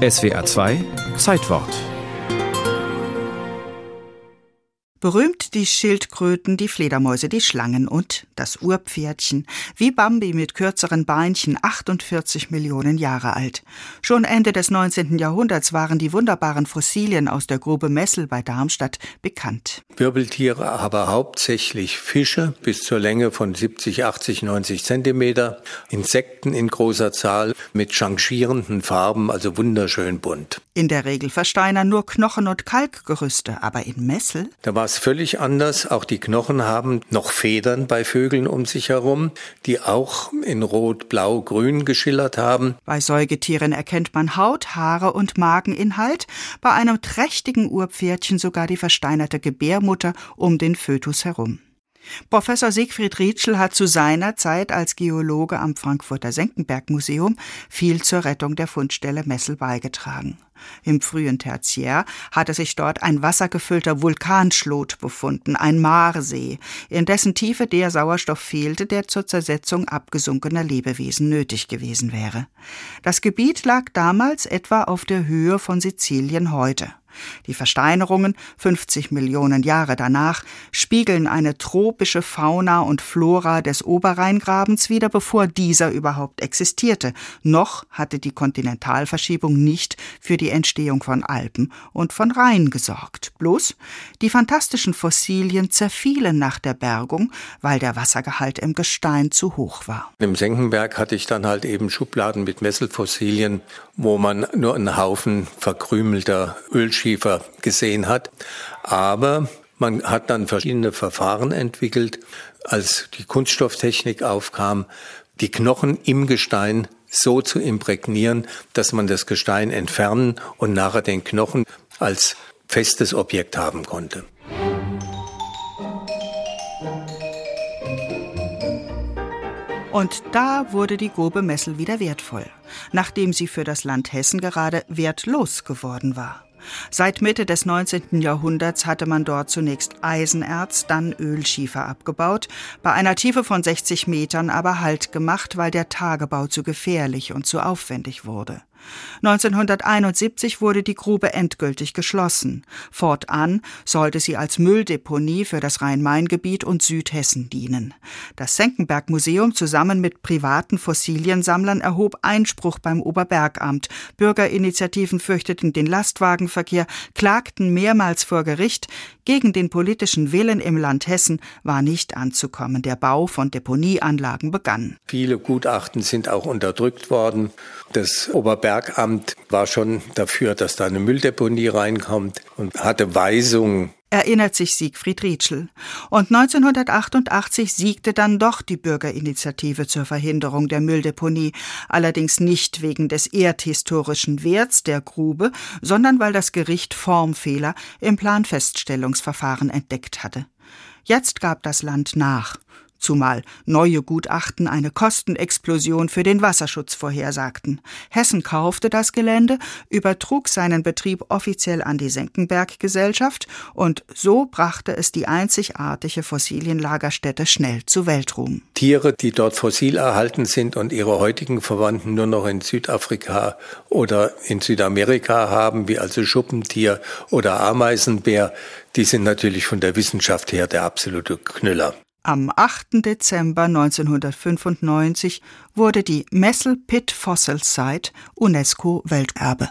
SWA 2 Zeitwort Berühmt die Schildkröten, die Fledermäuse, die Schlangen und das Urpferdchen, wie Bambi mit kürzeren Beinchen, 48 Millionen Jahre alt. Schon Ende des 19. Jahrhunderts waren die wunderbaren Fossilien aus der Grube Messel bei Darmstadt bekannt. Wirbeltiere, aber hauptsächlich Fische bis zur Länge von 70, 80, 90 Zentimeter, Insekten in großer Zahl mit changierenden Farben, also wunderschön bunt. In der Regel versteinern nur Knochen und Kalkgerüste, aber in Messel? Da war es völlig anders. Auch die Knochen haben noch Federn bei Vögeln um sich herum, die auch in Rot, Blau, Grün geschillert haben. Bei Säugetieren erkennt man Haut, Haare und Mageninhalt, bei einem trächtigen Urpferdchen sogar die versteinerte Gebärmutter um den Fötus herum. Professor Siegfried Rietschel hat zu seiner Zeit als Geologe am Frankfurter Senckenberg-Museum viel zur Rettung der Fundstelle Messel beigetragen. Im frühen Tertiär hatte sich dort ein wassergefüllter Vulkanschlot befunden, ein Marsee, in dessen Tiefe der Sauerstoff fehlte, der zur Zersetzung abgesunkener Lebewesen nötig gewesen wäre. Das Gebiet lag damals etwa auf der Höhe von Sizilien heute. Die Versteinerungen, 50 Millionen Jahre danach, spiegeln eine tropische Fauna und Flora des Oberrheingrabens wider, bevor dieser überhaupt existierte. Noch hatte die Kontinentalverschiebung nicht für die Entstehung von Alpen und von Rhein gesorgt. Bloß die fantastischen Fossilien zerfielen nach der Bergung, weil der Wassergehalt im Gestein zu hoch war. Im Senckenberg hatte ich dann halt eben Schubladen mit Messelfossilien, wo man nur einen Haufen verkrümelter Ölschiefer Schiefer gesehen hat. Aber man hat dann verschiedene Verfahren entwickelt, als die Kunststofftechnik aufkam, die Knochen im Gestein so zu imprägnieren, dass man das Gestein entfernen und nachher den Knochen als festes Objekt haben konnte. Und da wurde die Grube Messel wieder wertvoll, nachdem sie für das Land Hessen gerade wertlos geworden war. Seit Mitte des 19. Jahrhunderts hatte man dort zunächst Eisenerz, dann Ölschiefer abgebaut, bei einer Tiefe von 60 Metern aber Halt gemacht, weil der Tagebau zu gefährlich und zu aufwendig wurde. 1971 wurde die Grube endgültig geschlossen. Fortan sollte sie als Mülldeponie für das Rhein-Main-Gebiet und Südhessen dienen. Das Senckenberg-Museum zusammen mit privaten Fossiliensammlern erhob Einspruch beim Oberbergamt. Bürgerinitiativen fürchteten den Lastwagenverkehr, klagten mehrmals vor Gericht. Gegen den politischen Willen im Land Hessen war nicht anzukommen. Der Bau von Deponieanlagen begann. Viele Gutachten sind auch unterdrückt worden. Das Oberbergamt Bergamt war schon dafür, dass da eine Mülldeponie reinkommt und hatte Weisungen erinnert sich Siegfried Rietschel. Und 1988 siegte dann doch die Bürgerinitiative zur Verhinderung der Mülldeponie, allerdings nicht wegen des erdhistorischen Werts der Grube, sondern weil das Gericht Formfehler im Planfeststellungsverfahren entdeckt hatte. Jetzt gab das Land nach zumal neue Gutachten eine Kostenexplosion für den Wasserschutz vorhersagten. Hessen kaufte das Gelände, übertrug seinen Betrieb offiziell an die Senckenberg-Gesellschaft und so brachte es die einzigartige Fossilienlagerstätte schnell zu Weltruhm. Tiere, die dort fossil erhalten sind und ihre heutigen Verwandten nur noch in Südafrika oder in Südamerika haben, wie also Schuppentier oder Ameisenbär, die sind natürlich von der Wissenschaft her der absolute Knüller. Am 8. Dezember 1995 wurde die Messel Pit Fossil Site UNESCO Welterbe.